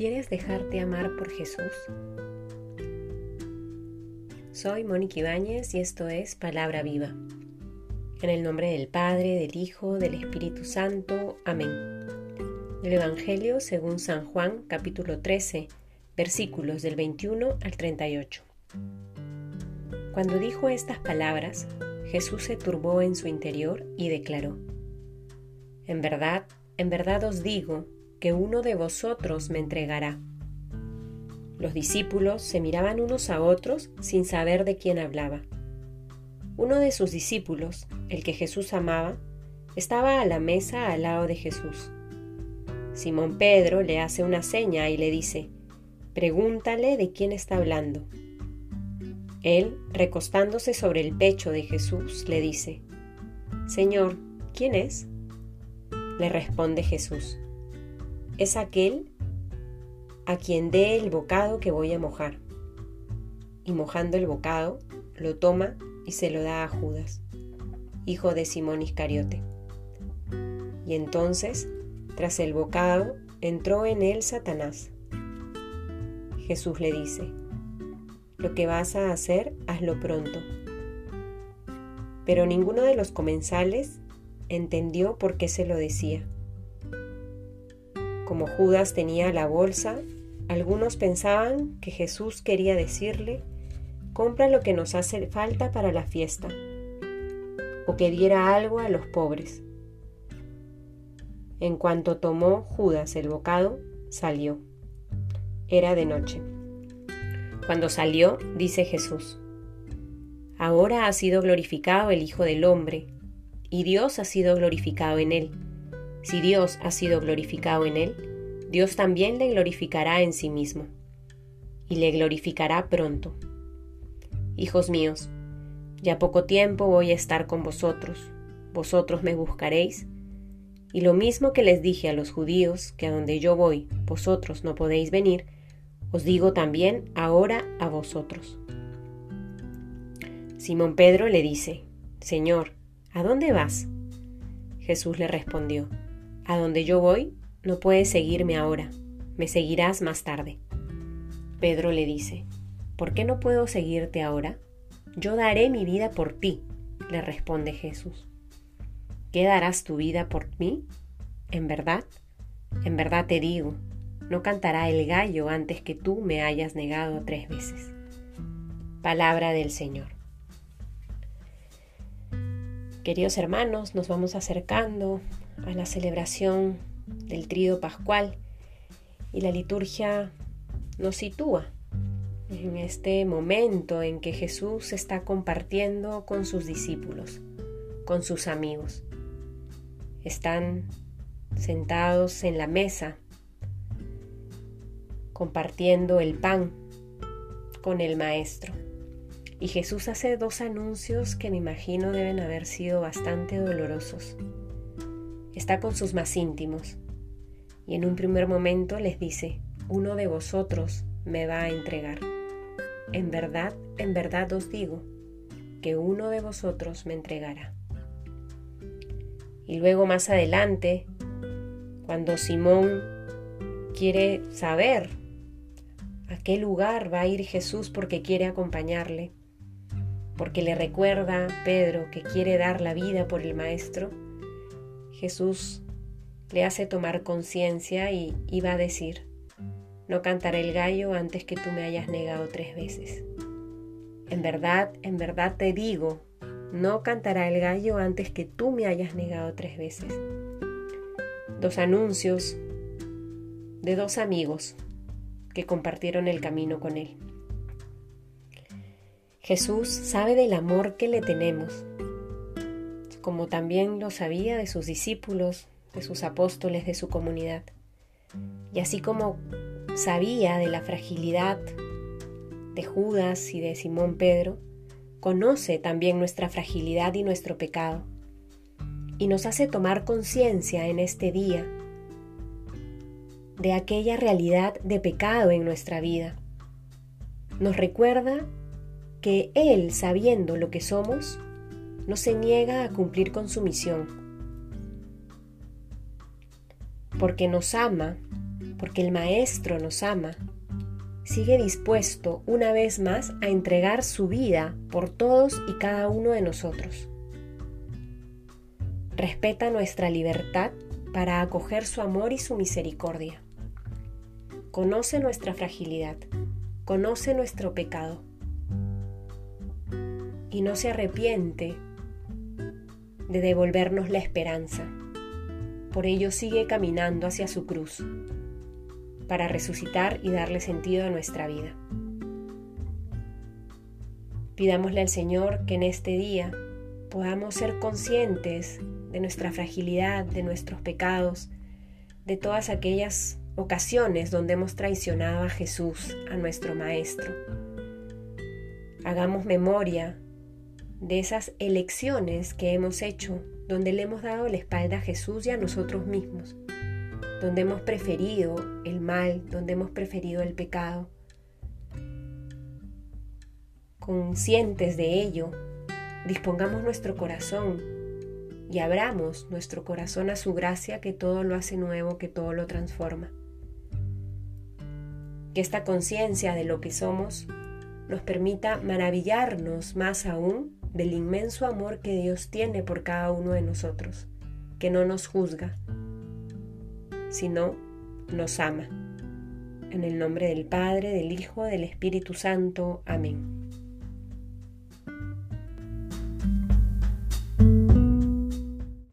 ¿Quieres dejarte amar por Jesús? Soy Mónica Ibáñez y esto es Palabra Viva. En el nombre del Padre, del Hijo, del Espíritu Santo. Amén. El Evangelio según San Juan capítulo 13, versículos del 21 al 38. Cuando dijo estas palabras, Jesús se turbó en su interior y declaró, En verdad, en verdad os digo, que uno de vosotros me entregará. Los discípulos se miraban unos a otros sin saber de quién hablaba. Uno de sus discípulos, el que Jesús amaba, estaba a la mesa al lado de Jesús. Simón Pedro le hace una seña y le dice, Pregúntale de quién está hablando. Él, recostándose sobre el pecho de Jesús, le dice, Señor, ¿quién es? Le responde Jesús, es aquel a quien dé el bocado que voy a mojar. Y mojando el bocado, lo toma y se lo da a Judas, hijo de Simón Iscariote. Y entonces, tras el bocado, entró en él Satanás. Jesús le dice, lo que vas a hacer, hazlo pronto. Pero ninguno de los comensales entendió por qué se lo decía. Como Judas tenía la bolsa, algunos pensaban que Jesús quería decirle, compra lo que nos hace falta para la fiesta, o que diera algo a los pobres. En cuanto tomó Judas el bocado, salió. Era de noche. Cuando salió, dice Jesús, Ahora ha sido glorificado el Hijo del Hombre, y Dios ha sido glorificado en él. Si Dios ha sido glorificado en él, Dios también le glorificará en sí mismo, y le glorificará pronto. Hijos míos, ya poco tiempo voy a estar con vosotros, vosotros me buscaréis, y lo mismo que les dije a los judíos, que a donde yo voy vosotros no podéis venir, os digo también ahora a vosotros. Simón Pedro le dice, Señor, ¿a dónde vas? Jesús le respondió, a donde yo voy, no puedes seguirme ahora, me seguirás más tarde. Pedro le dice, ¿por qué no puedo seguirte ahora? Yo daré mi vida por ti, le responde Jesús. ¿Qué darás tu vida por mí? ¿En verdad? En verdad te digo, no cantará el gallo antes que tú me hayas negado tres veces. Palabra del Señor. Queridos hermanos, nos vamos acercando a la celebración del trío pascual y la liturgia nos sitúa en este momento en que Jesús está compartiendo con sus discípulos, con sus amigos. Están sentados en la mesa, compartiendo el pan con el Maestro. Y Jesús hace dos anuncios que me imagino deben haber sido bastante dolorosos. Está con sus más íntimos y en un primer momento les dice, uno de vosotros me va a entregar. En verdad, en verdad os digo, que uno de vosotros me entregará. Y luego más adelante, cuando Simón quiere saber a qué lugar va a ir Jesús porque quiere acompañarle, porque le recuerda Pedro que quiere dar la vida por el Maestro, Jesús le hace tomar conciencia y, va a decir, no cantaré el gallo antes que tú me hayas negado tres veces. En verdad, en verdad te digo, no cantará el gallo antes que tú me hayas negado tres veces. Dos anuncios de dos amigos que compartieron el camino con él. Jesús sabe del amor que le tenemos, como también lo sabía de sus discípulos, de sus apóstoles, de su comunidad. Y así como sabía de la fragilidad de Judas y de Simón Pedro, conoce también nuestra fragilidad y nuestro pecado. Y nos hace tomar conciencia en este día de aquella realidad de pecado en nuestra vida. Nos recuerda que Él, sabiendo lo que somos, no se niega a cumplir con su misión, porque nos ama, porque el Maestro nos ama, sigue dispuesto una vez más a entregar su vida por todos y cada uno de nosotros. Respeta nuestra libertad para acoger su amor y su misericordia. Conoce nuestra fragilidad, conoce nuestro pecado y no se arrepiente de devolvernos la esperanza. Por ello sigue caminando hacia su cruz para resucitar y darle sentido a nuestra vida. Pidámosle al Señor que en este día podamos ser conscientes de nuestra fragilidad, de nuestros pecados, de todas aquellas ocasiones donde hemos traicionado a Jesús, a nuestro Maestro. Hagamos memoria de esas elecciones que hemos hecho, donde le hemos dado la espalda a Jesús y a nosotros mismos donde hemos preferido el mal, donde hemos preferido el pecado. Conscientes de ello, dispongamos nuestro corazón y abramos nuestro corazón a su gracia que todo lo hace nuevo, que todo lo transforma. Que esta conciencia de lo que somos nos permita maravillarnos más aún del inmenso amor que Dios tiene por cada uno de nosotros, que no nos juzga, sino nos ama. En el nombre del Padre, del Hijo, del Espíritu Santo. Amén.